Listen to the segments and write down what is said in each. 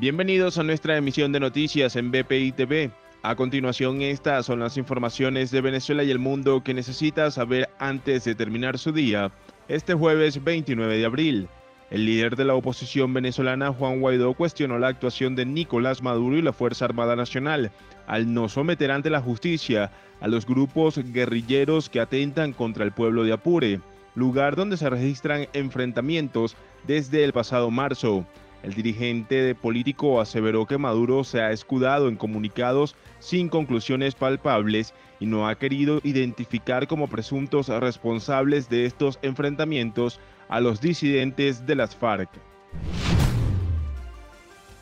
Bienvenidos a nuestra emisión de noticias en BPI TV. A continuación, estas son las informaciones de Venezuela y el mundo que necesita saber antes de terminar su día, este jueves 29 de abril. El líder de la oposición venezolana, Juan Guaidó, cuestionó la actuación de Nicolás Maduro y la Fuerza Armada Nacional al no someter ante la justicia a los grupos guerrilleros que atentan contra el pueblo de Apure, lugar donde se registran enfrentamientos desde el pasado marzo. El dirigente político aseveró que Maduro se ha escudado en comunicados sin conclusiones palpables y no ha querido identificar como presuntos responsables de estos enfrentamientos a los disidentes de las FARC.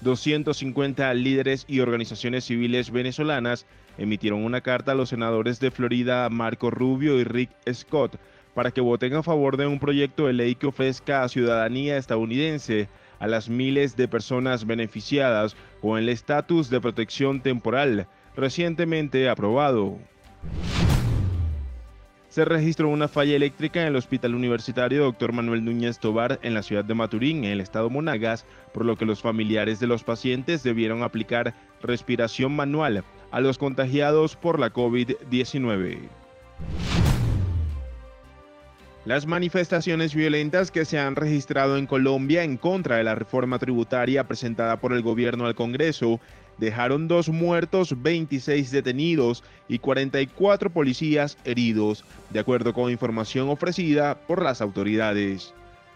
250 líderes y organizaciones civiles venezolanas emitieron una carta a los senadores de Florida Marco Rubio y Rick Scott para que voten a favor de un proyecto de ley que ofrezca a ciudadanía estadounidense a las miles de personas beneficiadas con el estatus de protección temporal recientemente aprobado. Se registró una falla eléctrica en el Hospital Universitario Dr. Manuel Núñez Tobar en la ciudad de Maturín, en el estado Monagas, por lo que los familiares de los pacientes debieron aplicar respiración manual a los contagiados por la COVID-19. Las manifestaciones violentas que se han registrado en Colombia en contra de la reforma tributaria presentada por el gobierno al Congreso dejaron dos muertos, 26 detenidos y 44 policías heridos, de acuerdo con información ofrecida por las autoridades.